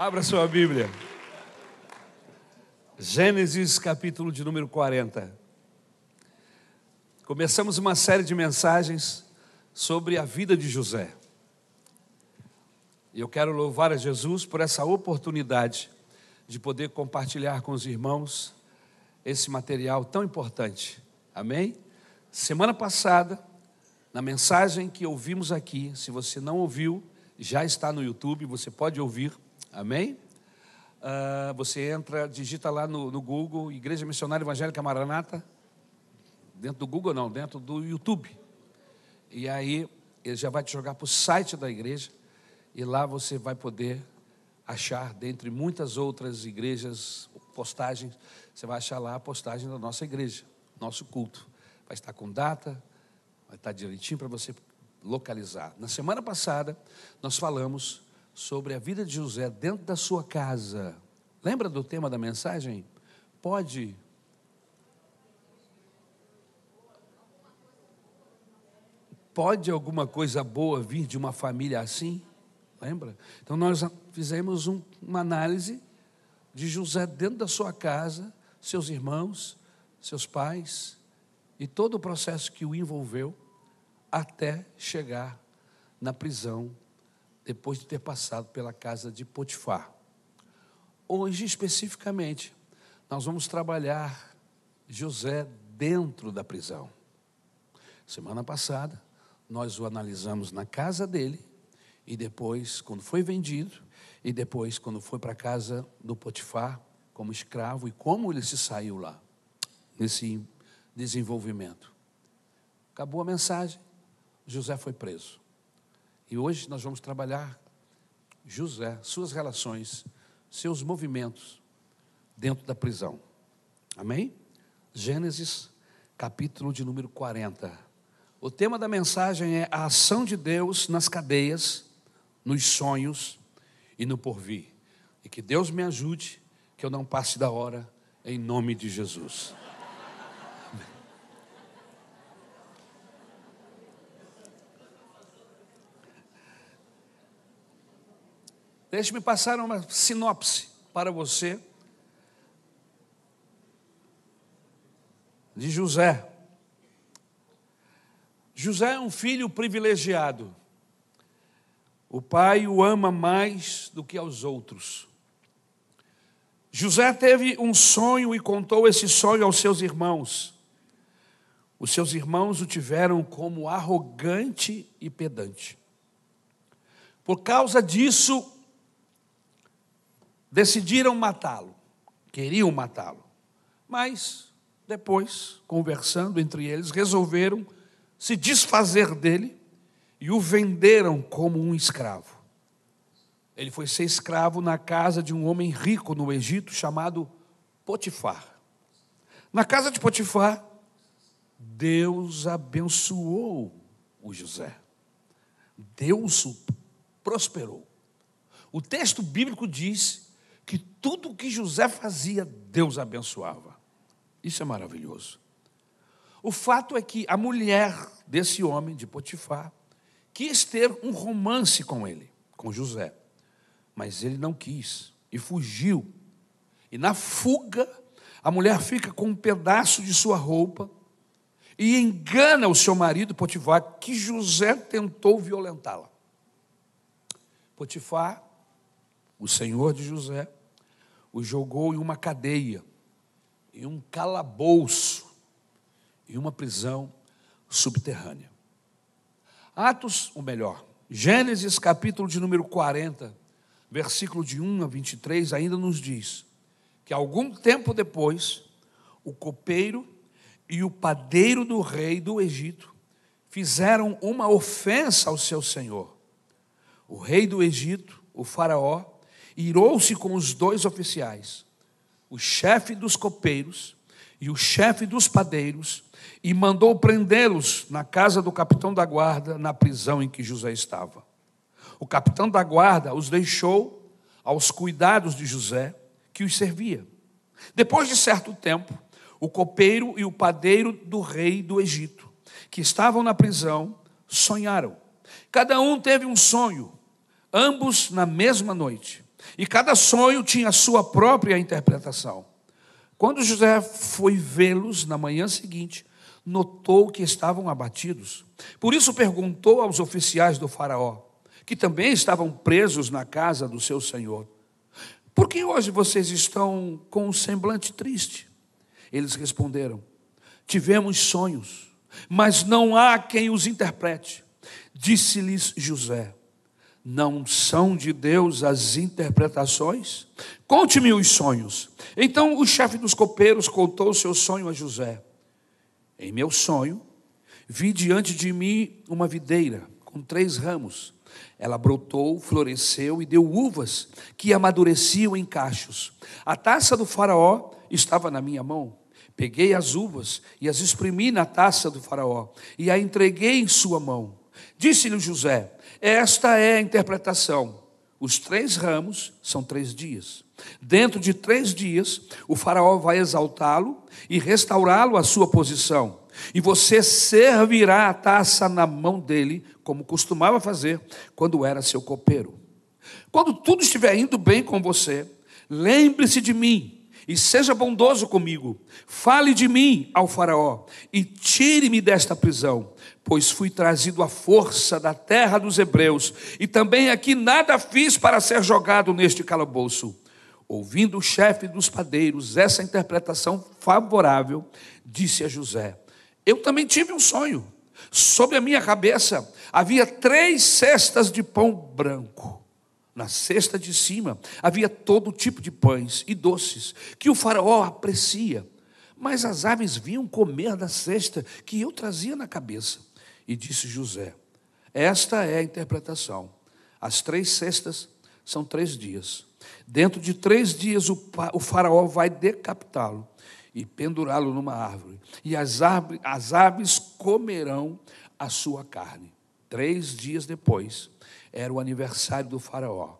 Abra sua Bíblia. Gênesis capítulo de número 40. Começamos uma série de mensagens sobre a vida de José. E eu quero louvar a Jesus por essa oportunidade de poder compartilhar com os irmãos esse material tão importante. Amém? Semana passada, na mensagem que ouvimos aqui, se você não ouviu, já está no YouTube, você pode ouvir Amém? Uh, você entra, digita lá no, no, Google, Igreja Missionária Evangélica Maranata. Dentro do Google, não, dentro do YouTube. E aí, ele já vai te jogar para o site da igreja. E lá você vai poder achar, dentre muitas outras igrejas, postagens, você vai achar lá a postagem da nossa igreja, nosso culto. Vai estar com data, vai estar direitinho para você localizar. Na semana passada, nós falamos sobre a vida de José dentro da sua casa. Lembra do tema da mensagem? Pode. Pode alguma coisa boa vir de uma família assim? Lembra? Então nós fizemos um, uma análise de José dentro da sua casa, seus irmãos, seus pais e todo o processo que o envolveu até chegar na prisão depois de ter passado pela casa de Potifar. Hoje, especificamente, nós vamos trabalhar José dentro da prisão. Semana passada, nós o analisamos na casa dele, e depois, quando foi vendido, e depois, quando foi para a casa do Potifar, como escravo, e como ele se saiu lá, nesse desenvolvimento. Acabou a mensagem, José foi preso. E hoje nós vamos trabalhar José, suas relações, seus movimentos dentro da prisão. Amém? Gênesis, capítulo de número 40. O tema da mensagem é a ação de Deus nas cadeias, nos sonhos e no porvir. E que Deus me ajude, que eu não passe da hora, em nome de Jesus. Deixe-me passar uma sinopse para você de José. José é um filho privilegiado. O pai o ama mais do que aos outros. José teve um sonho e contou esse sonho aos seus irmãos. Os seus irmãos o tiveram como arrogante e pedante. Por causa disso, decidiram matá-lo, queriam matá-lo. Mas, depois, conversando entre eles, resolveram se desfazer dele e o venderam como um escravo. Ele foi ser escravo na casa de um homem rico no Egito chamado Potifar. Na casa de Potifar, Deus abençoou o José. Deus o prosperou. O texto bíblico diz que tudo o que José fazia, Deus abençoava. Isso é maravilhoso. O fato é que a mulher desse homem, de Potifar, quis ter um romance com ele, com José, mas ele não quis e fugiu. E na fuga, a mulher fica com um pedaço de sua roupa e engana o seu marido Potifar que José tentou violentá-la. Potifar, o senhor de José, o jogou em uma cadeia, em um calabouço, em uma prisão subterrânea. Atos, ou melhor, Gênesis capítulo de número 40, versículo de 1 a 23, ainda nos diz que algum tempo depois, o copeiro e o padeiro do rei do Egito fizeram uma ofensa ao seu senhor. O rei do Egito, o faraó, irou-se com os dois oficiais, o chefe dos copeiros e o chefe dos padeiros, e mandou prendê-los na casa do capitão da guarda, na prisão em que José estava. O capitão da guarda os deixou aos cuidados de José, que os servia. Depois de certo tempo, o copeiro e o padeiro do rei do Egito, que estavam na prisão, sonharam. Cada um teve um sonho, ambos na mesma noite. E cada sonho tinha a sua própria interpretação. Quando José foi vê-los na manhã seguinte, notou que estavam abatidos. Por isso perguntou aos oficiais do Faraó, que também estavam presos na casa do seu senhor: Por que hoje vocês estão com um semblante triste? Eles responderam: Tivemos sonhos, mas não há quem os interprete. Disse-lhes José: Não são de Deus as interpretações? Conte-me os sonhos. Então o chefe dos copeiros contou o seu sonho a José. Em meu sonho, vi diante de mim uma videira com três ramos. Ela brotou, floresceu e deu uvas que amadureciam em cachos. A taça do Faraó estava na minha mão. Peguei as uvas e as exprimi na taça do Faraó e a entreguei em sua mão. Disse-lhe José: Esta é a interpretação. Os três ramos são três dias. Dentro de três dias, o Faraó vai exaltá-lo e restaurá-lo à sua posição. E você servirá a taça na mão dele, como costumava fazer quando era seu copeiro. Quando tudo estiver indo bem com você, lembre-se de mim e seja bondoso comigo. Fale de mim ao Faraó e tire-me desta prisão, pois fui trazido à força da terra dos hebreus e também aqui nada fiz para ser jogado neste calabouço. Ouvindo o chefe dos padeiros essa interpretação favorável, disse a José: Eu também tive um sonho. Sobre a minha cabeça havia três cestas de pão branco. Na cesta de cima havia todo tipo de pães e doces que o faraó aprecia, mas as aves vinham comer da cesta que eu trazia na cabeça. E disse José: Esta é a interpretação. As três cestas são três dias. Dentro de três dias o, faraó vai decapitá-lo e pendurá-lo numa árvore, e as, árvores, as aves comerão a sua carne. Três dias depois, era o aniversário do Faraó.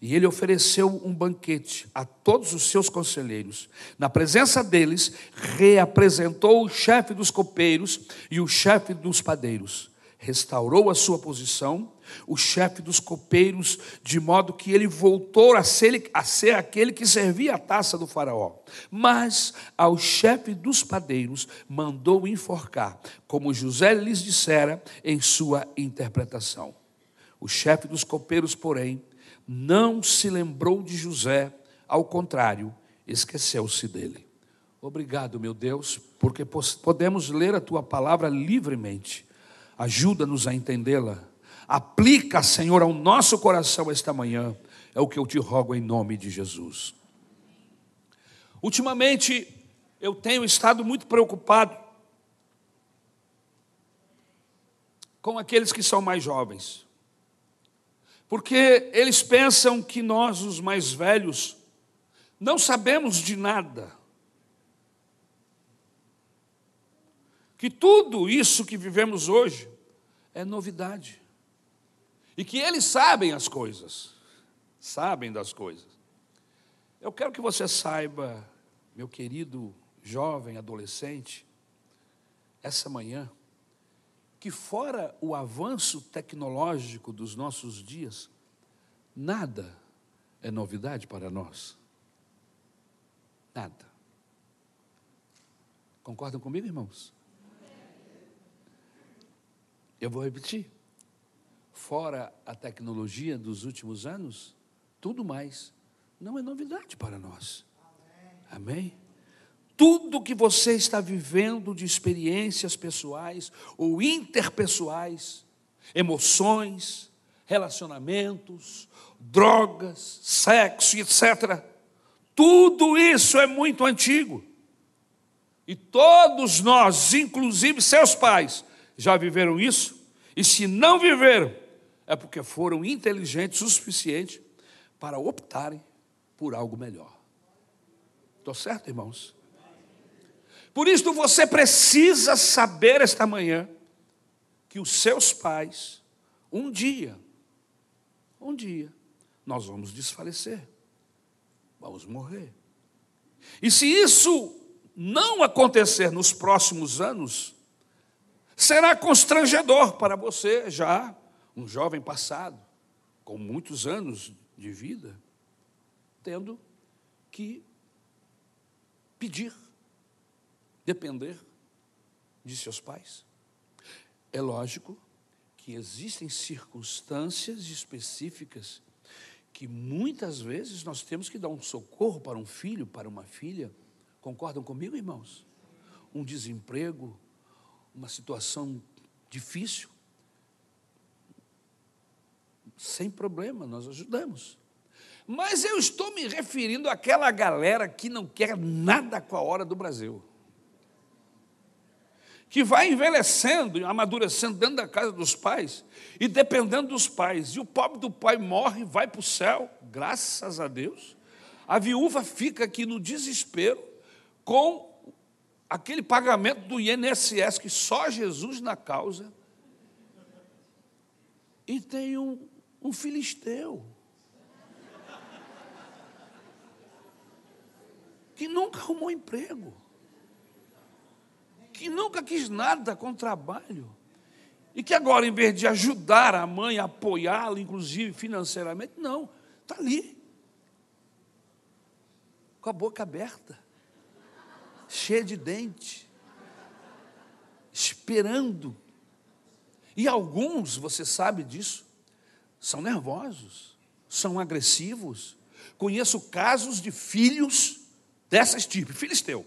E ele ofereceu um banquete a todos os seus conselheiros. Na presença deles, reapresentou o chefe dos copeiros e o chefe dos padeiros. Restaurou a sua posição o chefe dos copeiros, de modo que ele voltou a ser, a ser aquele que servia a taça do Faraó. Mas ao chefe dos padeiros mandou enforcar, como José lhes dissera em sua interpretação. O chefe dos copeiros, porém, não se lembrou de José, ao contrário, esqueceu-se dele. Obrigado, meu Deus, porque podemos ler a tua palavra livremente. Ajuda-nos a entendê-la Aplica, Senhor, ao nosso coração esta manhã. É o que eu te rogo em nome de Jesus. Ultimamente, eu tenho estado muito preocupado com aqueles que são mais jovens. Porque eles pensam que nós, os mais velhos, não sabemos de nada. Que tudo isso que vivemos hoje é novidade. E que eles sabem as coisas, sabem das coisas. Eu quero que você saiba, meu querido jovem, adolescente, essa manhã, que fora o avanço tecnológico dos nossos dias, nada é novidade para nós. Nada. Concordam comigo, irmãos? Eu vou repetir fora a tecnologia dos últimos anos, tudo mais não é novidade para nós. Amém? Tudo que você está vivendo de experiências pessoais ou interpessoais, emoções, relacionamentos, drogas, sexo, etc. Tudo isso é muito antigo. E todos nós, inclusive seus pais, já viveram isso. E se não viveram, é porque foram inteligentes o suficiente para optarem por algo melhor. Estou certo, irmãos? Por isso você precisa saber esta manhã que os seus pais, um dia, um dia, nós vamos desfalecer, vamos morrer. E se isso não acontecer nos próximos anos, será constrangedor para você já um jovem passado, com muitos anos de vida, tendo que pedir, depender de seus pais. É lógico que existem circunstâncias específicas que muitas vezes nós temos que dar um socorro para um filho, para uma filha. Concordam comigo, irmãos? Um desemprego, uma situação difícil. Sem problema, nós ajudamos. Mas eu estou me referindo àquela galera que não quer nada com a hora do Brasil. Que vai envelhecendo, amadurecendo dentro da casa dos pais e dependendo dos pais. E o pobre do pai morre, vai para o céu, graças a Deus. A viúva fica aqui no desespero com aquele pagamento do INSS que só Jesus na causa. E tem um, um filisteu que nunca arrumou emprego, que nunca quis nada com trabalho, e que agora, em vez de ajudar a mãe, apoiá-la, inclusive financeiramente, não, está ali, com a boca aberta, cheia de dente, esperando. E alguns, você sabe disso, são nervosos, são agressivos. Conheço casos de filhos dessas tipos, filisteu,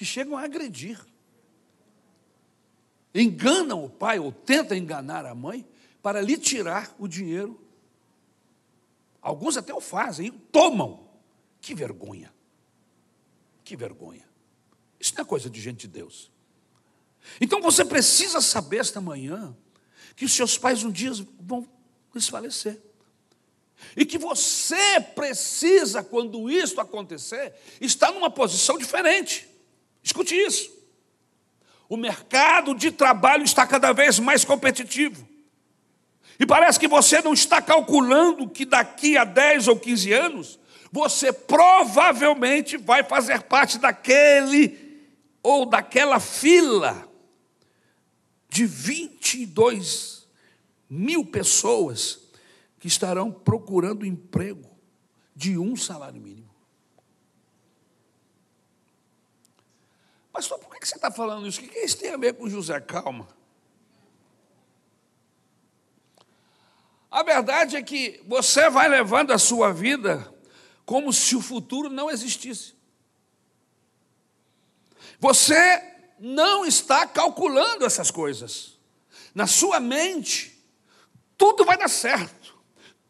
que chegam a agredir, enganam o pai ou tentam enganar a mãe para lhe tirar o dinheiro. Alguns até o fazem, tomam. Que vergonha. Que vergonha. Isso não é coisa de gente de Deus. Então você precisa saber esta manhã que os seus pais um dia vão desfalecer. E que você precisa, quando isso acontecer, estar numa posição diferente. Escute isso. O mercado de trabalho está cada vez mais competitivo. E parece que você não está calculando que daqui a 10 ou 15 anos, você provavelmente vai fazer parte daquele ou daquela fila de 22 mil pessoas que estarão procurando emprego de um salário mínimo. Pastor, por que você está falando isso? O que isso tem a ver com José Calma? A verdade é que você vai levando a sua vida como se o futuro não existisse. Você não está calculando essas coisas. Na sua mente, tudo vai dar certo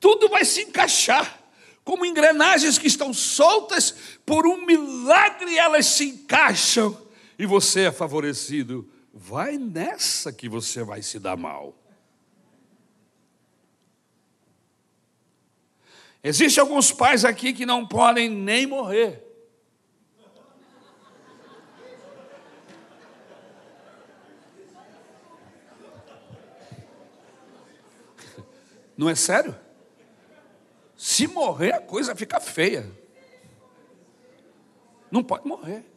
tudo vai se encaixar. Como engrenagens que estão soltas, por um milagre elas se encaixam e você é favorecido. Vai nessa que você vai se dar mal. Existem alguns pais aqui que não podem nem morrer. Não é sério? Se morrer, a coisa fica feia. Não pode morrer.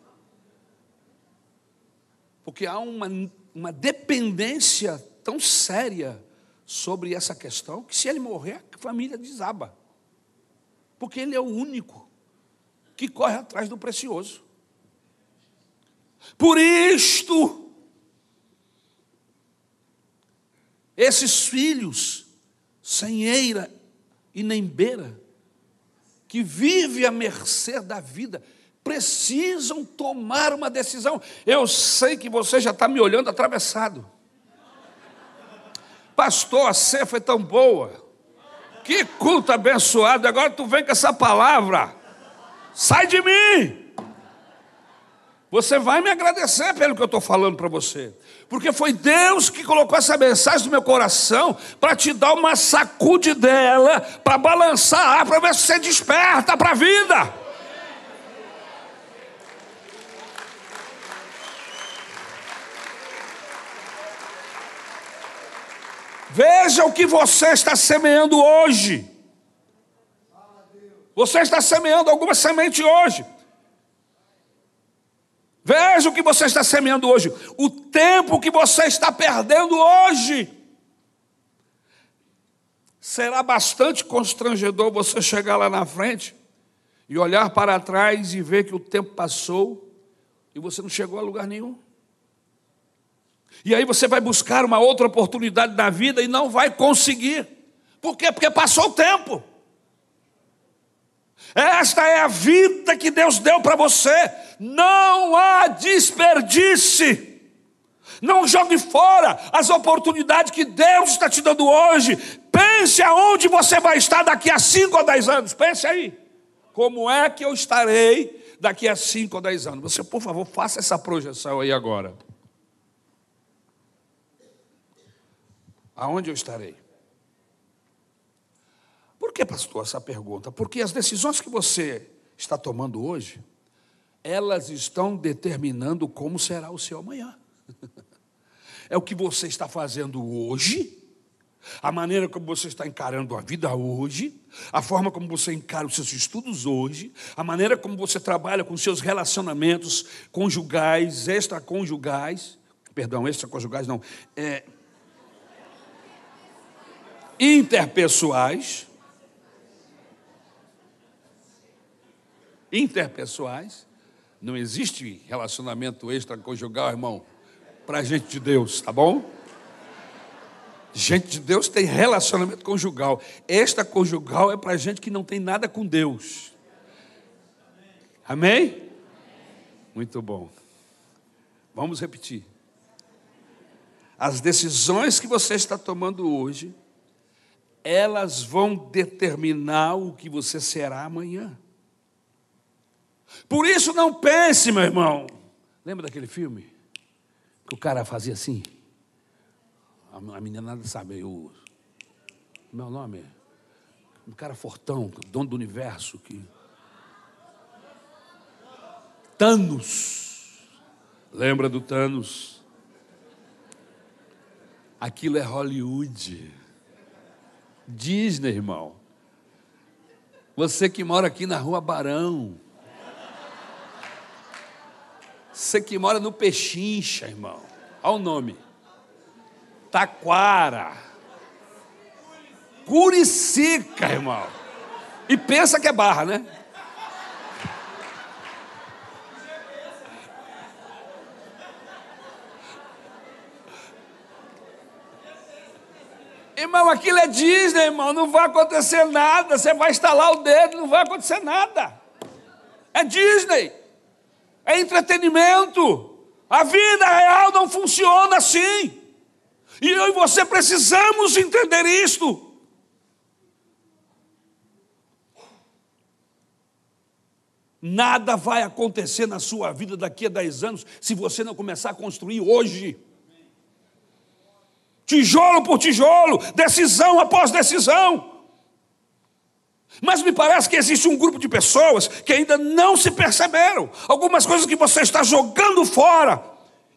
Porque há uma, uma dependência tão séria sobre essa questão que se ele morrer, a família desaba. Porque ele é o único que corre atrás do precioso. Por isto, esses filhos sem eira e nem beira, que vive à mercê da vida, precisam tomar uma decisão. Eu sei que você já está me olhando atravessado. Pastor, a ceia foi tão boa. Que culto abençoado. Agora tu vem com essa palavra. Sai de mim. Você vai me agradecer pelo que eu estou falando para você. Porque foi Deus que colocou essa mensagem no meu coração para te dar uma sacude dela, para balançar, para ver se você desperta para a vida. Veja o que você está semeando hoje. Você está semeando alguma semente hoje. Veja o que você está semeando hoje, o tempo que você está perdendo hoje. será bastante constrangedor você chegar lá na frente e olhar para trás e ver que o tempo passou e você não chegou a lugar nenhum. E aí você vai buscar uma outra oportunidade na vida e não vai conseguir. Por quê? Porque passou o tempo. Esta é a vida que Deus deu para você. Não há desperdício. Não jogue fora as oportunidades que Deus está te dando hoje. Pense aonde você vai estar daqui a 5 ou 10 anos. Pense aí. Como é que eu estarei daqui a 5 ou 10 anos? Você, por favor, faça essa projeção aí agora. Aonde eu estarei? Por que, pastor, essa pergunta? Porque as decisões que você está tomando hoje, elas estão determinando como será o seu amanhã. É o que você está fazendo hoje, a maneira como você está encarando a vida hoje, a forma como você encara os seus estudos hoje, a maneira como você trabalha com seus relacionamentos conjugais, extraconjugais, perdão, extraconjugais não, é, interpessoais, interpessoais, não existe relacionamento extraconjugal, irmão, para gente de Deus, tá bom? Gente de Deus tem relacionamento conjugal. Esta conjugal é para gente que não tem nada com Deus. Amém? Muito bom. Vamos repetir. As decisões que você está tomando hoje, elas vão determinar o que você será amanhã. Por isso não pense, meu irmão. Lembra daquele filme? Que o cara fazia assim? A menina nada sabe. O meu nome um cara fortão, dono do universo que Thanos. Lembra do Thanos? Aquilo é Hollywood. Disney, irmão. Você que mora aqui na rua Barão. Você que mora no Pechincha, irmão. Olha o nome. Taquara. Curicica, irmão. E pensa que é barra, né? Irmão, aquilo é Disney, irmão. Não vai acontecer nada. Você vai instalar o dedo, não vai acontecer nada. É Disney. É entretenimento. A vida real não funciona assim. E eu e você precisamos entender isto. Nada vai acontecer na sua vida daqui a 10 anos se você não começar a construir hoje. Tijolo por tijolo, decisão após decisão. Mas me parece que existe um grupo de pessoas que ainda não se perceberam. Algumas coisas que você está jogando fora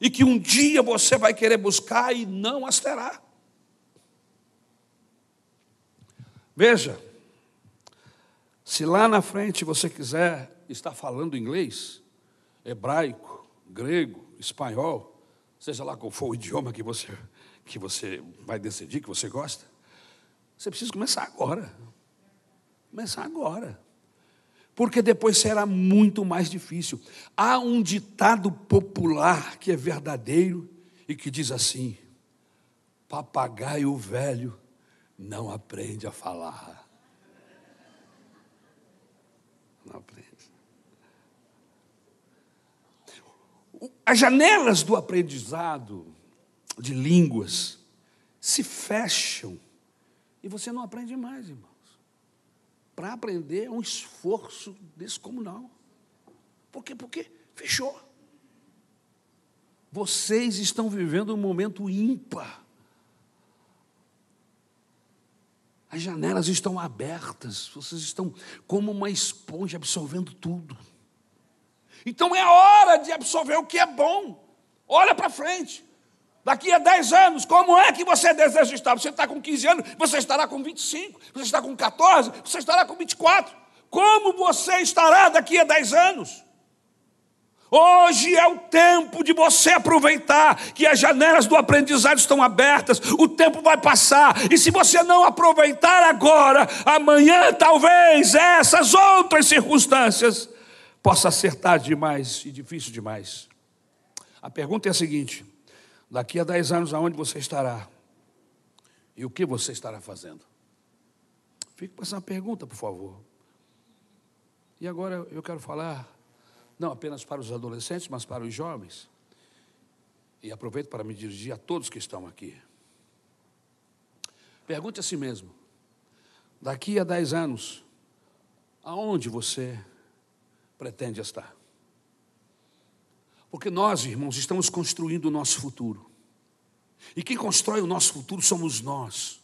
e que um dia você vai querer buscar e não as terá. Veja, se lá na frente você quiser estar falando inglês, hebraico, grego, espanhol, seja lá qual for o idioma que você, que você vai decidir, que você gosta, você precisa começar agora. Começar agora porque depois será muito mais difícil. Há um ditado popular que é verdadeiro e que diz assim: papagaio velho não aprende a falar. Não aprende. As janelas do aprendizado de línguas se fecham e você não aprende mais, irmão para aprender é um esforço descomunal. Por quê? Porque fechou. Vocês estão vivendo um momento ímpar. As janelas estão abertas, vocês estão como uma esponja absorvendo tudo. Então é hora de absorver o que é bom. Olha para frente. Daqui a 10 anos, como é que você deseja estar? Você está com 15 anos, você estará com 25, você está com 14, você estará com 24. Como você estará daqui a 10 anos? Hoje é o tempo de você aproveitar que as janelas do aprendizado estão abertas, o tempo vai passar, e se você não aproveitar agora, amanhã talvez essas outras circunstâncias possa ser tarde demais e difícil demais. A pergunta é a seguinte: daqui a 10 anos, aonde você estará? E o que você estará fazendo? Fique com essa pergunta, por favor. E agora eu quero falar não apenas para os adolescentes, mas para os jovens. E aproveito para me dirigir a todos que estão aqui. Pergunte a si mesmo: daqui a 10 anos, aonde você pretende estar? Porque nós, irmãos, estamos construindo o nosso futuro. E quem constrói o nosso futuro somos nós.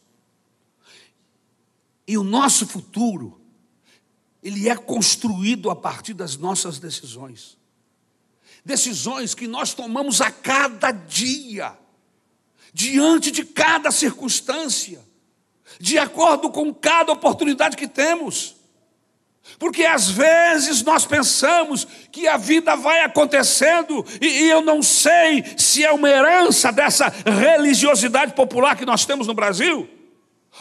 E o nosso futuro ele é construído a partir das nossas decisões. Decisões que nós tomamos a cada dia, diante de cada circunstância, de acordo com cada oportunidade que temos. Porque às vezes nós pensamos que a vida vai acontecendo e, e, eu não sei se é uma herança dessa religiosidade popular que nós temos no Brasil,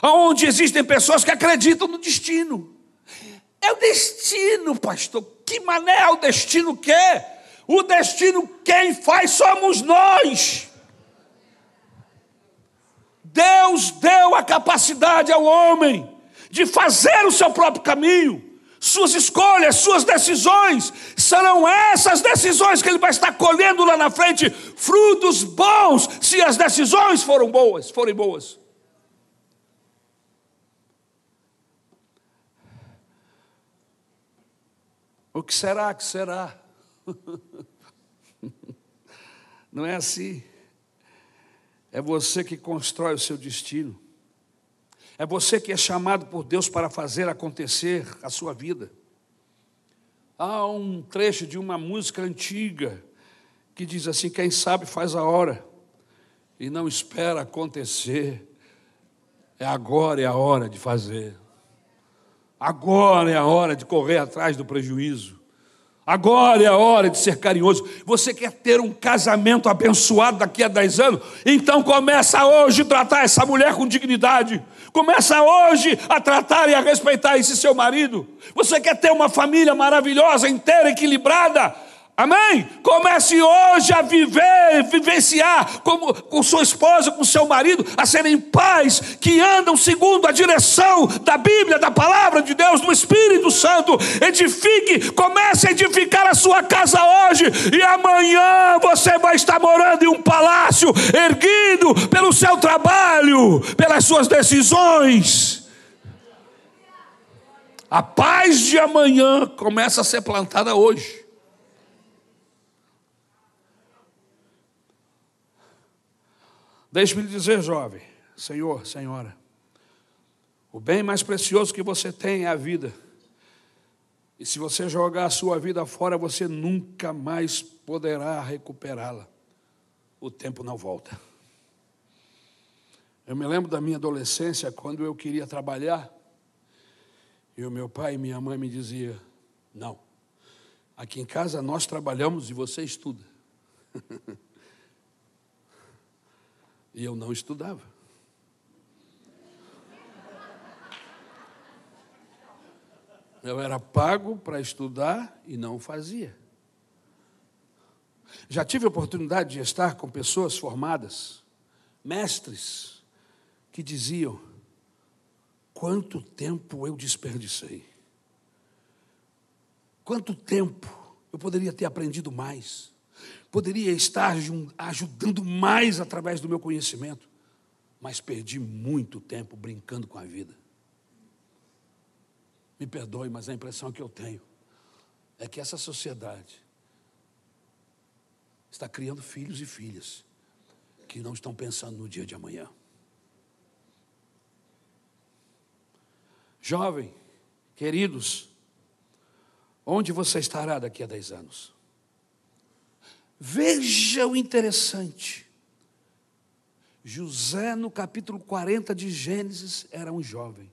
onde existem pessoas que acreditam no destino. É o destino, pastor. Que mané é o destino que? O destino quem faz somos nós. Deus deu a capacidade ao homem de fazer o seu próprio caminho. Suas escolhas, suas decisões, serão essas decisões que ele vai estar colhendo lá na frente frutos bons, se as decisões foram boas, forem boas. O que será que será? Não é assim. É você que constrói o seu destino. É você que é chamado por Deus para fazer acontecer a sua vida. Há um trecho de uma música antiga que diz assim: quem sabe faz a hora e não espera acontecer. É agora é a hora de fazer. Agora é a hora de correr atrás do prejuízo. Agora é a hora de ser carinhoso. Você quer ter um casamento abençoado daqui a 10 anos? Então começa hoje a tratar essa mulher com dignidade. Começa hoje a tratar e a respeitar esse seu marido. Você quer ter uma família maravilhosa, inteira, equilibrada? Amém? Comece hoje a viver, vivenciar como, com sua esposa, com seu marido, a serem pais que andam segundo a direção da Bíblia, da palavra de Deus, do Espírito Santo. Edifique, comece a edificar a sua casa hoje, e amanhã você vai estar morando em um palácio, erguido pelo seu trabalho, pelas suas decisões. A paz de amanhã começa a ser plantada hoje. Deixe-me lhe dizer, jovem, senhor, senhora, o bem mais precioso que você tem é a vida. E se você jogar a sua vida fora, você nunca mais poderá recuperá-la. O tempo não volta. Eu me lembro da minha adolescência, quando eu queria trabalhar, e o meu pai e minha mãe me diziam: Não, aqui em casa nós trabalhamos e você estuda. E eu não estudava. Eu era pago para estudar e não fazia. Já tive a oportunidade de estar com pessoas formadas, mestres, que diziam: quanto tempo eu desperdicei, quanto tempo eu poderia ter aprendido mais poderia estar ajudando mais através do meu conhecimento, mas perdi muito tempo brincando com a vida. Me perdoe, mas a impressão que eu tenho é que essa sociedade está criando filhos e filhas que não estão pensando no dia de amanhã. Jovem, queridos, onde você estará daqui a 10 anos? Veja o interessante. José, no capítulo 40 de Gênesis, era um jovem,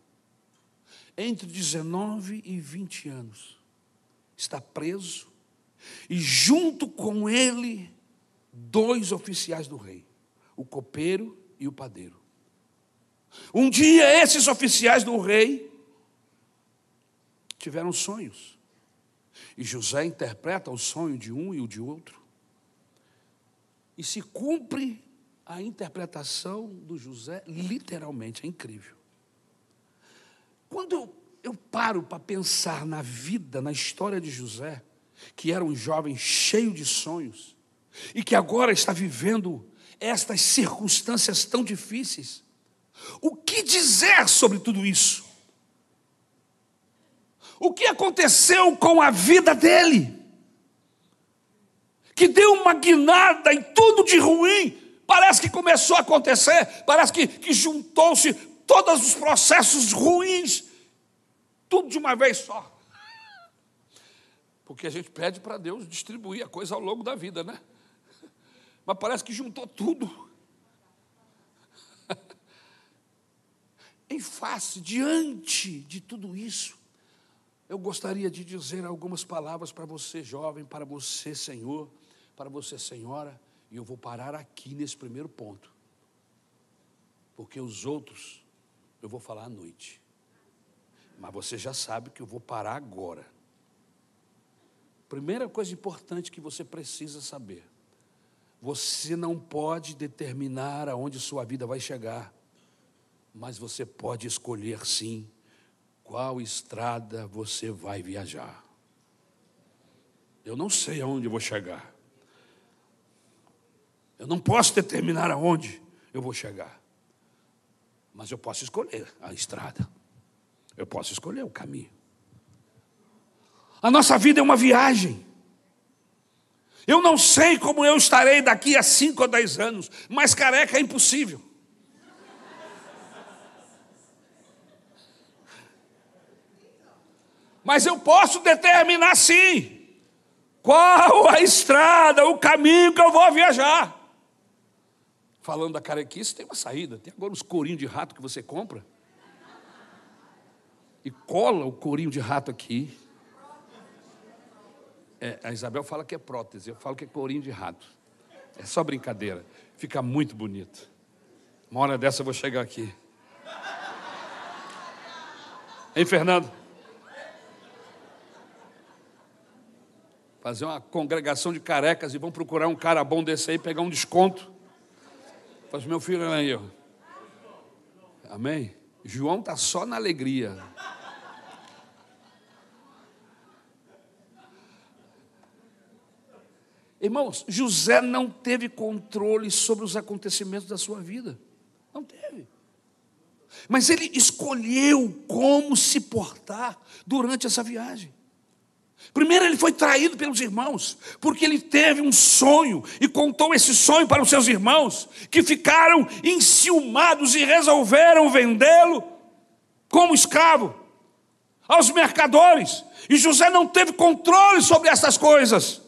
entre 19 e 20 anos. Está preso, e junto com ele, dois oficiais do rei, o copeiro e o padeiro. Um dia, esses oficiais do rei tiveram sonhos. E José interpreta o sonho de um e o de outro. E se cumpre a interpretação do José, literalmente, é incrível. Quando eu, paro para pensar na vida, na história de José, que era um jovem cheio de sonhos, e que agora está vivendo estas circunstâncias tão difíceis, o que dizer sobre tudo isso? O que aconteceu com a vida dele? Que deu uma guinada em tudo de ruim. Parece que começou a acontecer, parece que, que juntou-se todos os processos ruins, tudo de uma vez só. Porque a gente pede para Deus distribuir a coisa ao longo da vida, né? Mas parece que juntou tudo. em face, diante de tudo isso, eu gostaria de dizer algumas palavras para você, jovem, para você, senhor, para você, senhora, e eu vou parar aqui nesse primeiro ponto, porque os outros eu vou falar à noite, mas você já sabe que eu vou parar agora. Primeira coisa importante que você precisa saber: você não pode determinar aonde sua vida vai chegar mas você pode escolher sim qual estrada você vai viajar. Eu não sei aonde vou chegar. Eu não posso determinar aonde eu vou chegar. Mas eu posso escolher a estrada. Eu posso escolher o caminho. A nossa vida é uma viagem. Eu não sei como eu estarei daqui a cinco ou dez anos, mas careca é impossível. mas eu posso determinar sim qual a estrada, o caminho que eu vou viajar. Falando da carequice, tem uma saída. Tem agora os corinhos de rato que você compra. E cola o corinho de rato aqui. É, a Isabel fala que é prótese, eu falo que é corinho de rato. É só brincadeira. Fica muito bonito. Uma hora dessa eu vou chegar aqui. Hein, Fernando? fazer uma congregação de carecas e vão procurar um cara bom desse aí, pegar um desconto. Faz meu filho aí, ó. Amém? João está só na alegria. Irmãos, José não teve controle sobre os acontecimentos da sua vida. Não teve. Mas ele escolheu como se portar durante essa viagem. Primeiro, ele foi traído pelos irmãos, porque ele teve um sonho e contou esse sonho para os seus irmãos, que ficaram enciumados e resolveram vendê-lo como escravo aos mercadores. E José não teve controle sobre essas coisas.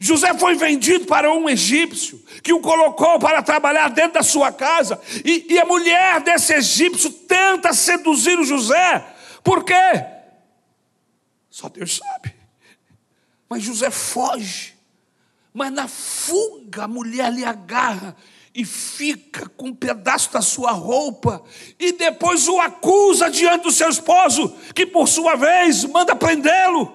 José foi vendido para um egípcio que o colocou para trabalhar dentro da sua casa, e, e a mulher desse egípcio tenta seduzir o José, por quê? Só Deus sabe. Mas José foge. Mas na fuga a mulher lhe agarra e fica com um pedaço da sua roupa e depois o acusa diante do seu esposo, que por sua vez manda prendê-lo.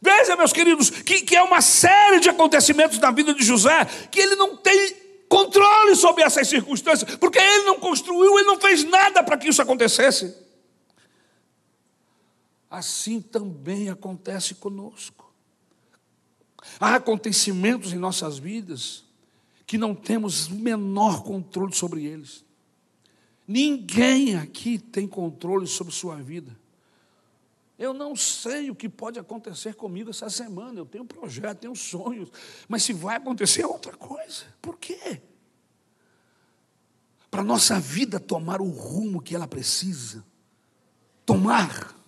Veja, meus queridos, que, que é uma série de acontecimentos na vida de José que ele não tem controle sobre essas circunstâncias, porque ele não construiu, ele não fez nada para que isso acontecesse assim também acontece conosco. Há acontecimentos em nossas vidas que não temos o menor controle sobre eles. Ninguém aqui tem controle sobre sua vida. Eu não sei o que pode acontecer comigo essa semana. Eu tenho um projeto, tenho sonhos, mas se vai acontecer é outra coisa. Por quê? Para nossa vida tomar o rumo que ela precisa tomar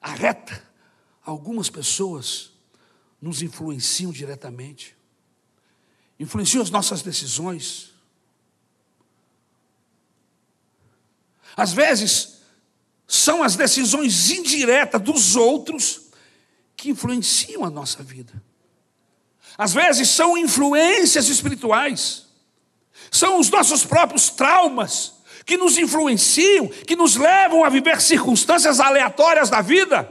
a reta, algumas pessoas nos influenciam diretamente, influenciam as nossas decisões. Às vezes, são as decisões indiretas dos outros que influenciam a nossa vida. Às vezes são influências espirituais, são os nossos próprios traumas que nos influenciam, que nos levam a viver circunstâncias aleatórias da vida,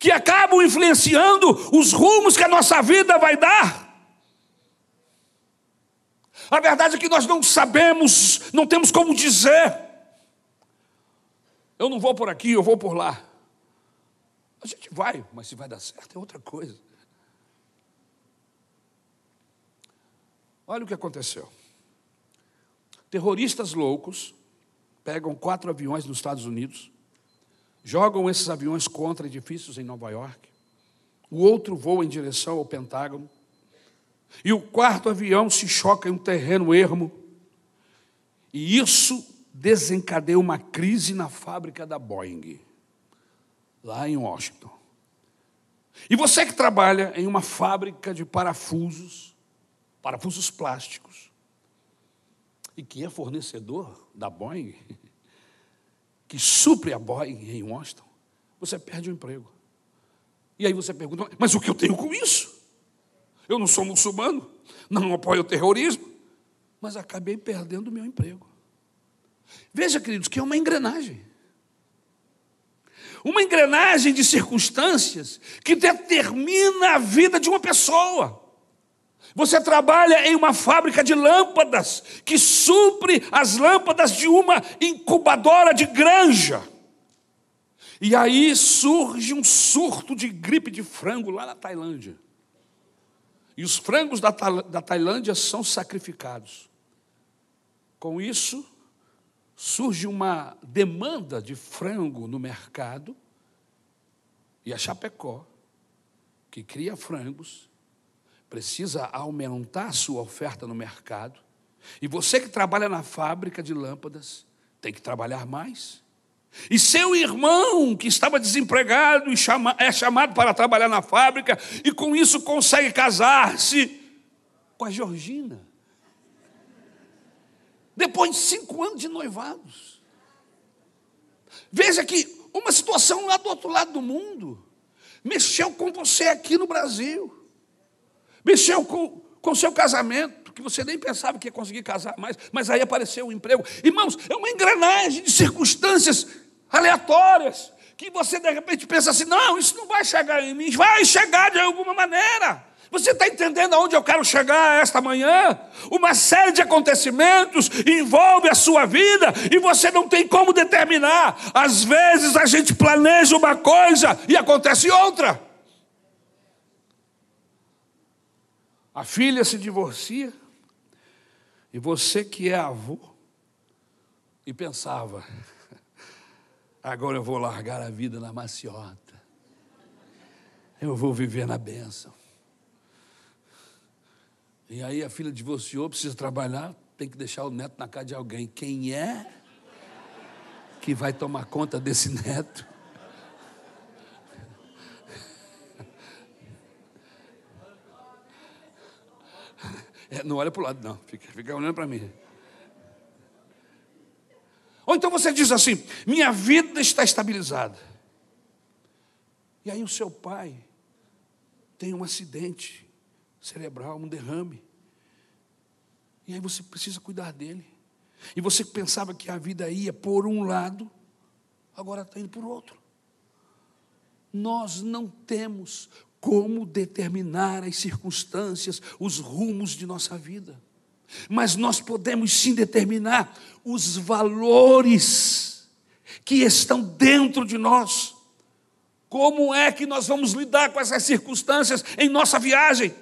que acabam influenciando os rumos que a nossa vida vai dar. A verdade é que nós não sabemos, não temos como dizer. Eu não vou por aqui, eu vou por lá. A gente vai, mas se vai dar certo é outra coisa. Olha o que aconteceu. Terroristas loucos pegam quatro aviões nos Estados Unidos, jogam esses aviões contra edifícios em Nova York, o outro voa em direção ao Pentágono, e o quarto avião se choca em um terreno ermo, e isso desencadeia uma crise na fábrica da Boeing, lá em Washington. E você que trabalha em uma fábrica de parafusos, parafusos plásticos, e que é fornecedor da Boeing, que supre a Boeing em Washington, você perde o emprego. E aí você pergunta, mas o que eu tenho com isso? Eu não sou muçulmano, não apoio o terrorismo, mas acabei perdendo o meu emprego. Veja, queridos, que é uma engrenagem. Uma engrenagem de circunstâncias que determina a vida de uma pessoa. Você trabalha em uma fábrica de lâmpadas que supre as lâmpadas de uma incubadora de granja. E aí surge um surto de gripe de frango lá na Tailândia. E os frangos da, da Tailândia são sacrificados. Com isso, surge uma demanda de frango no mercado, e a Chapecó, que cria frangos, precisa aumentar sua oferta no mercado. E você que trabalha na fábrica de lâmpadas, tem que trabalhar mais. E seu irmão, que estava desempregado é chamado para trabalhar na fábrica, e com isso consegue casar-se com a Georgina. Depois de cinco anos de noivados. Veja que uma situação lá do outro lado do mundo mexeu com você aqui no Brasil, mexeu com com seu casamento, que você nem pensava que ia conseguir casar mais, mas aí apareceu o um emprego. Irmãos, é uma engrenagem de circunstâncias aleatórias, que você de repente pensa assim: não, isso não vai chegar em mim, vai chegar de alguma maneira. Você está entendendo aonde eu quero chegar esta manhã? Uma série de acontecimentos envolve a sua vida e você não tem como determinar. Às vezes a gente planeja uma coisa e acontece outra. A filha se divorcia e você que é avô e pensava, Agora eu vou largar a vida na maciota. Eu vou viver na bênção. E aí a filha divorciou, precisa trabalhar, tem que deixar o neto na casa de alguém. Quem é que vai tomar conta desse neto? É, não olha para o lado, não, fica, fica olhando para mim. Ou então você diz assim: minha vida está estabilizada. E aí o seu pai tem um acidente cerebral, um derrame. E aí você precisa cuidar dele. E você pensava que a vida ia por um lado, agora está indo por outro. Nós não temos como determinar as circunstâncias, os rumos de nossa vida mas nós podemos sim determinar os valores que estão dentro de nós. Como é que nós vamos lidar com essas circunstâncias em nossa viagem?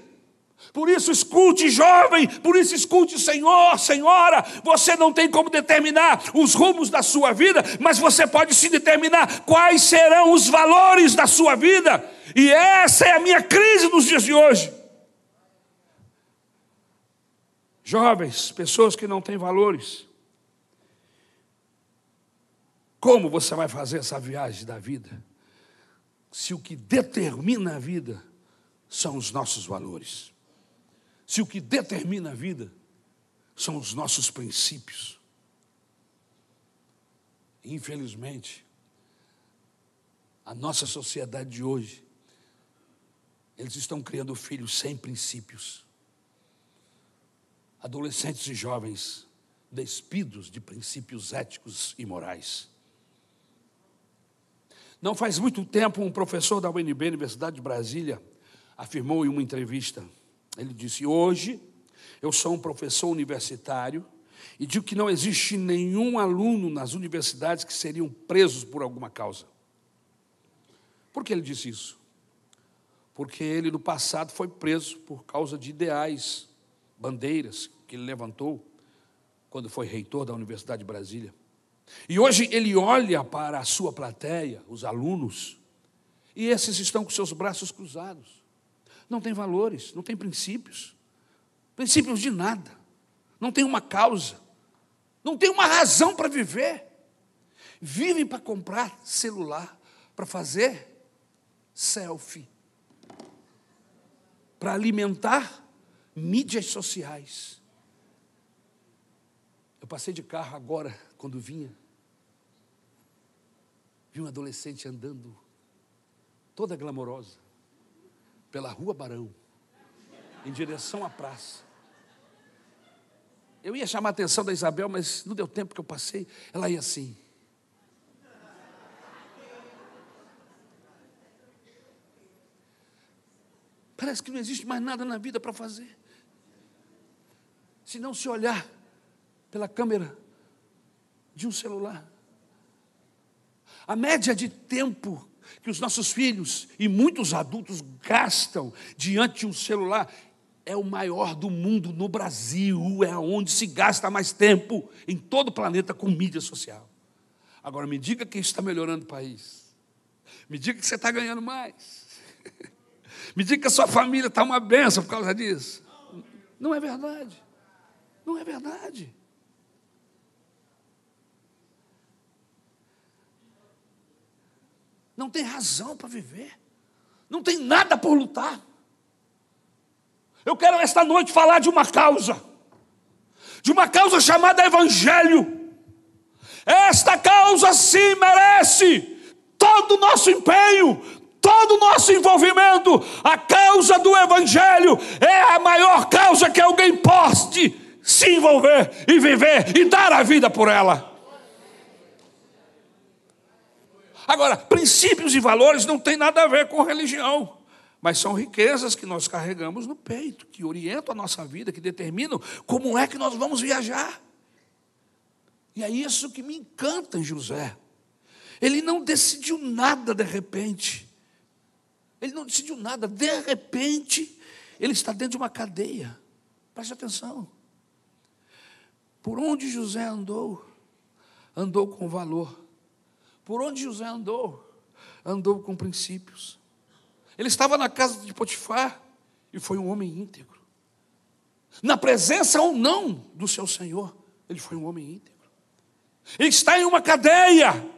Por isso, escute, jovem, por isso, escute, senhor, senhora. Você não tem como determinar os rumos da sua vida, mas você pode sim determinar quais serão os valores da sua vida. E essa é a minha crise nos dias de hoje. Jovens, pessoas que não têm valores. Como você vai fazer essa viagem da vida? Se o que determina a vida são os nossos valores. Se o que determina a vida são os nossos princípios. Infelizmente, a nossa sociedade de hoje Eles estão criando filhos sem princípios. Adolescentes e jovens despidos de princípios éticos e morais. Não faz muito tempo, um professor da UNB, Universidade de Brasília, afirmou em uma entrevista: ele disse, hoje eu sou um professor universitário e digo que não existe nenhum aluno nas universidades que seriam presos por alguma causa. Por que ele disse isso? Porque ele no passado foi preso por causa de ideais, bandeiras que ele levantou quando foi reitor da Universidade de Brasília. E hoje ele olha para a sua plateia, os alunos, e esses estão com seus braços cruzados. Não tem valores, não tem princípios. Princípios de nada. Não tem uma causa. Não tem uma razão para viver. Vivem para comprar celular, para fazer selfie, para alimentar mídias sociais. Eu passei de carro agora, quando vinha, vi uma adolescente andando, toda glamourosa, pela Rua Barão, em direção à praça. Eu ia chamar a atenção da Isabel, mas não deu tempo que eu passei. Ela ia assim. Parece que não existe mais nada na vida para fazer. Se não se olhar pela câmera de um celular. A média de tempo que os nossos filhos e muitos adultos gastam diante de um celular é o maior do mundo no Brasil, é onde se gasta mais tempo em todo o planeta com mídia social. Agora me diga que está melhorando o país. Me diga que você está ganhando mais. Me diga que a sua família está uma benção por causa disso. Não é verdade. Não é verdade. Não tem razão para viver. Não tem nada por lutar. Eu quero esta noite falar de uma causa, de uma causa chamada Evangelho. Esta causa sim merece todo o nosso empenho, todo o nosso envolvimento. A causa do Evangelho é a maior causa que alguém possa se envolver e viver e dar a vida por ela. Agora, princípios e valores não tem nada a ver com religião mas são riquezas que nós carregamos no peito, que orientam a nossa vida, que determinam como é que nós vamos viajar. E é isso que me encanta em José. Ele não decidiu nada de repente. Ele não decidiu nada, de repente, ele está dentro de uma cadeia. Preste atenção. Por onde José andou, andou com valor. Por onde José andou, andou com princípios. Ele estava na casa de Potifar e foi um homem íntegro. Na presença ou não do seu Senhor, ele foi um homem íntegro. Ele está em uma cadeia.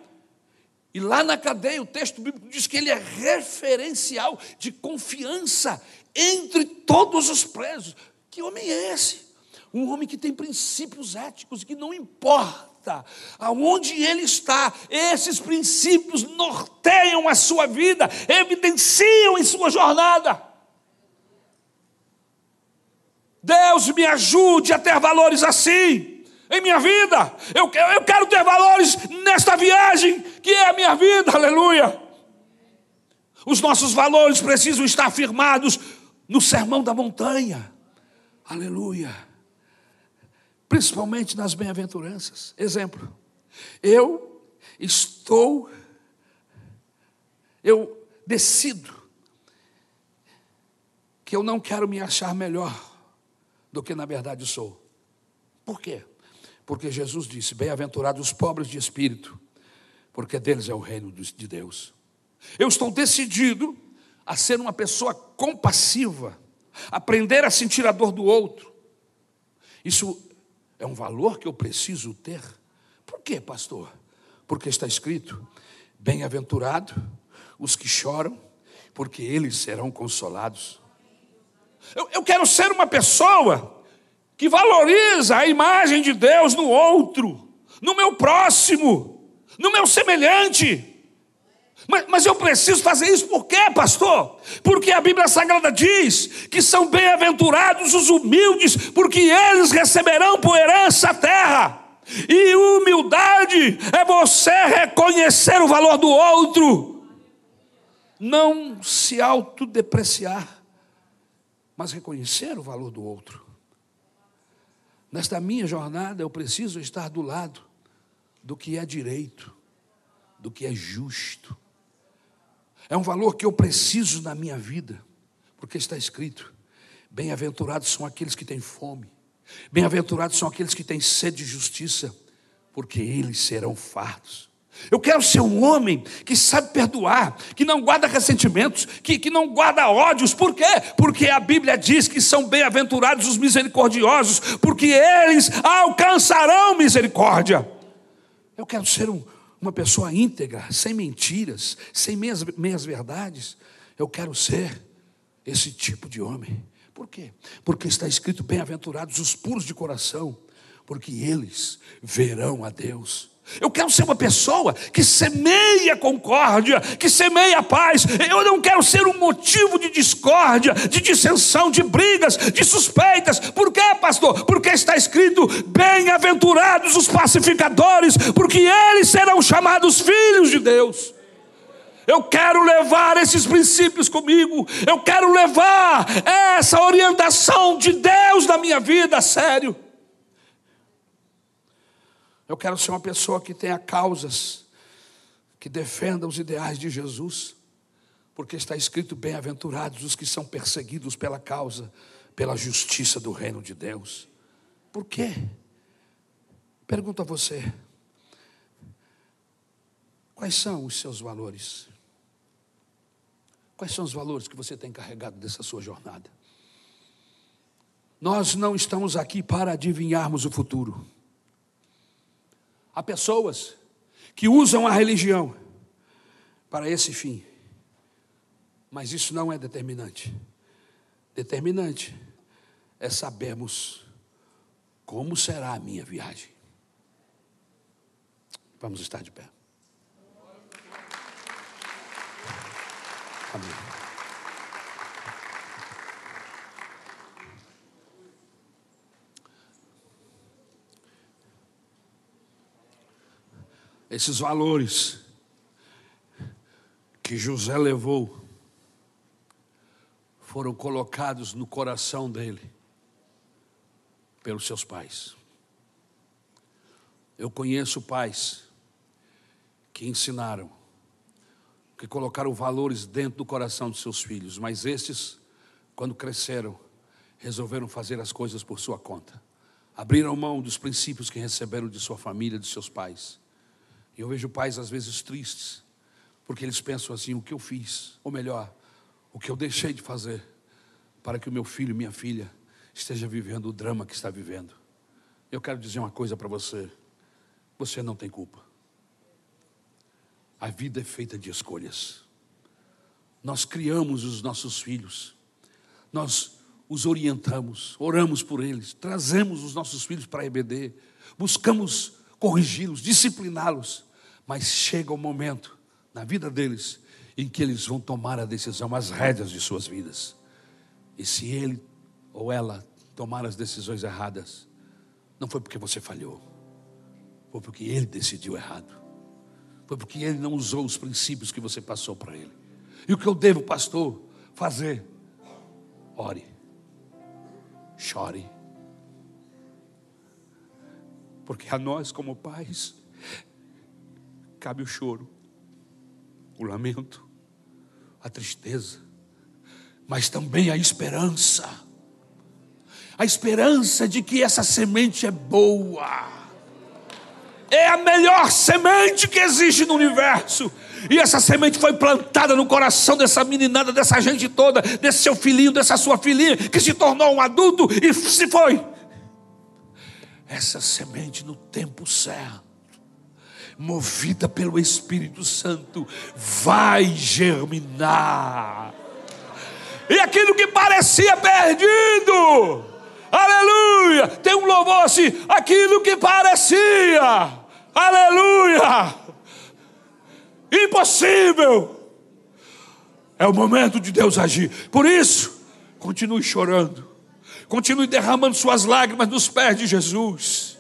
E lá na cadeia, o texto bíblico diz que ele é referencial de confiança entre todos os presos. Que homem é esse? Um homem que tem princípios éticos, que não importa importa aonde ele está, esses princípios norteiam a sua vida, evidenciam em sua jornada. Deus me ajude a ter valores assim em minha vida. Eu, eu quero ter valores nesta viagem que é a minha vida, aleluia. Os nossos valores precisam estar firmados no sermão da montanha, aleluia principalmente nas bem-aventuranças. Exemplo, eu estou, eu decido que eu não quero me achar melhor do que na verdade sou. Por quê? Porque Jesus disse: Bem-aventurados os pobres de espírito, porque deles é o reino de Deus. Eu estou decidido a ser uma pessoa compassiva, aprender a sentir a dor do outro. Isso é um valor que eu preciso ter. Por quê, pastor? Porque está escrito: bem-aventurado os que choram, porque eles serão consolados. Eu, eu quero ser uma pessoa que valoriza a imagem de Deus no outro, no meu próximo, no meu semelhante. Mas, mas, eu preciso fazer isso por quê, pastor? Porque a Bíblia Sagrada diz que são bem-aventurados os humildes, porque eles receberão por herança a terra. E humildade é você reconhecer o valor do outro, não se autodepreciar, mas reconhecer o valor do outro. Nesta minha jornada, eu preciso estar do lado do que é direito, do que é justo. É um valor que eu preciso na minha vida, porque está escrito: bem-aventurados são aqueles que têm fome, bem-aventurados são aqueles que têm sede de justiça, porque eles serão fartos. Eu quero ser um homem que sabe perdoar, que não guarda ressentimentos, que, que não guarda ódios. Por quê? Porque a Bíblia diz que são bem-aventurados os misericordiosos, porque eles alcançarão misericórdia. Eu quero ser um, uma pessoa íntegra, sem mentiras, sem meias, meias verdades. Eu quero ser esse tipo de homem. Por quê? Porque está escrito: bem-aventurados os puros de coração, porque eles verão a Deus. Eu quero ser uma pessoa que semeia concórdia, que semeia paz. Eu não quero ser um motivo de discórdia, de dissensão, de brigas, de suspeitas. Por quê, pastor? Porque está escrito: bem-aventurados os pacificadores, porque eles serão chamados filhos de Deus. Eu quero levar esses princípios comigo. Eu quero levar essa orientação de Deus na minha vida, sério. Eu quero ser uma pessoa que tenha causas, que defenda os ideais de Jesus, porque está escrito: bem-aventurados os que são perseguidos pela causa, pela justiça do reino de Deus. Por quê? Pergunto a você: quais são os seus valores? Quais são os valores que você tem carregado dessa sua jornada? Nós não estamos aqui para adivinharmos o futuro. Há pessoas que usam a religião para esse fim, mas isso não é determinante. Determinante é sabermos como será a minha viagem. Vamos estar de pé. Amém. Esses valores que José levou foram colocados no coração dele pelos seus pais. Eu conheço pais que ensinaram, que colocaram valores dentro do coração dos seus filhos, mas estes, quando cresceram, resolveram fazer as coisas por sua conta. Abriram mão dos princípios que receberam de sua família, de seus pais eu vejo pais às vezes tristes, porque eles pensam assim: o que eu fiz, ou melhor, o que eu deixei de fazer, para que o meu filho e minha filha esteja vivendo o drama que está vivendo. Eu quero dizer uma coisa para você: você não tem culpa. A vida é feita de escolhas. Nós criamos os nossos filhos, nós os orientamos, oramos por eles, trazemos os nossos filhos para a EBD, buscamos corrigi-los, discipliná-los. Mas chega o um momento na vida deles em que eles vão tomar a decisão, as rédeas de suas vidas. E se ele ou ela tomar as decisões erradas, não foi porque você falhou, foi porque ele decidiu errado, foi porque ele não usou os princípios que você passou para ele. E o que eu devo, pastor, fazer? Ore, chore, porque a nós, como pais, cabe o choro, o lamento, a tristeza, mas também a esperança. A esperança de que essa semente é boa. É a melhor semente que existe no universo. E essa semente foi plantada no coração dessa meninada, dessa gente toda, desse seu filhinho, dessa sua filhinha, que se tornou um adulto e se foi. Essa semente no tempo certo movida pelo Espírito Santo, vai germinar. E aquilo que parecia perdido, aleluia, tem um louvor assim, aquilo que parecia, aleluia, impossível. É o momento de Deus agir. Por isso, continue chorando. Continue derramando suas lágrimas nos pés de Jesus.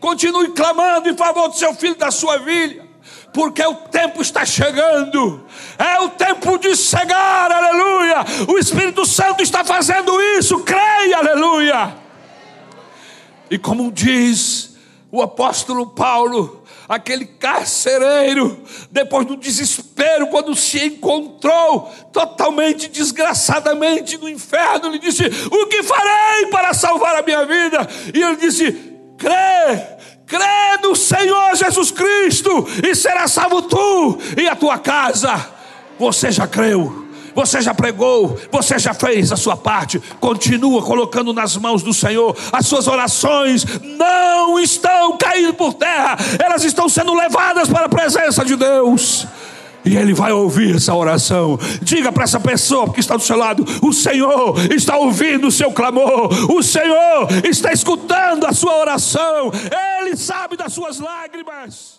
Continue clamando em favor do seu filho da sua filha. Porque o tempo está chegando, é o tempo de cegar, aleluia. O Espírito Santo está fazendo isso, creia, aleluia. E como diz o apóstolo Paulo, aquele carcereiro, depois do desespero, quando se encontrou totalmente desgraçadamente no inferno, ele disse: O que farei para salvar a minha vida? E ele disse: Crê, crê no Senhor Jesus Cristo, e será salvo tu e a tua casa. Você já creu? Você já pregou, você já fez a sua parte. Continua colocando nas mãos do Senhor. As suas orações não estão caindo por terra, elas estão sendo levadas para a presença de Deus. E Ele vai ouvir essa oração. Diga para essa pessoa que está do seu lado: o Senhor está ouvindo o seu clamor, o Senhor está escutando a sua oração, Ele sabe das suas lágrimas.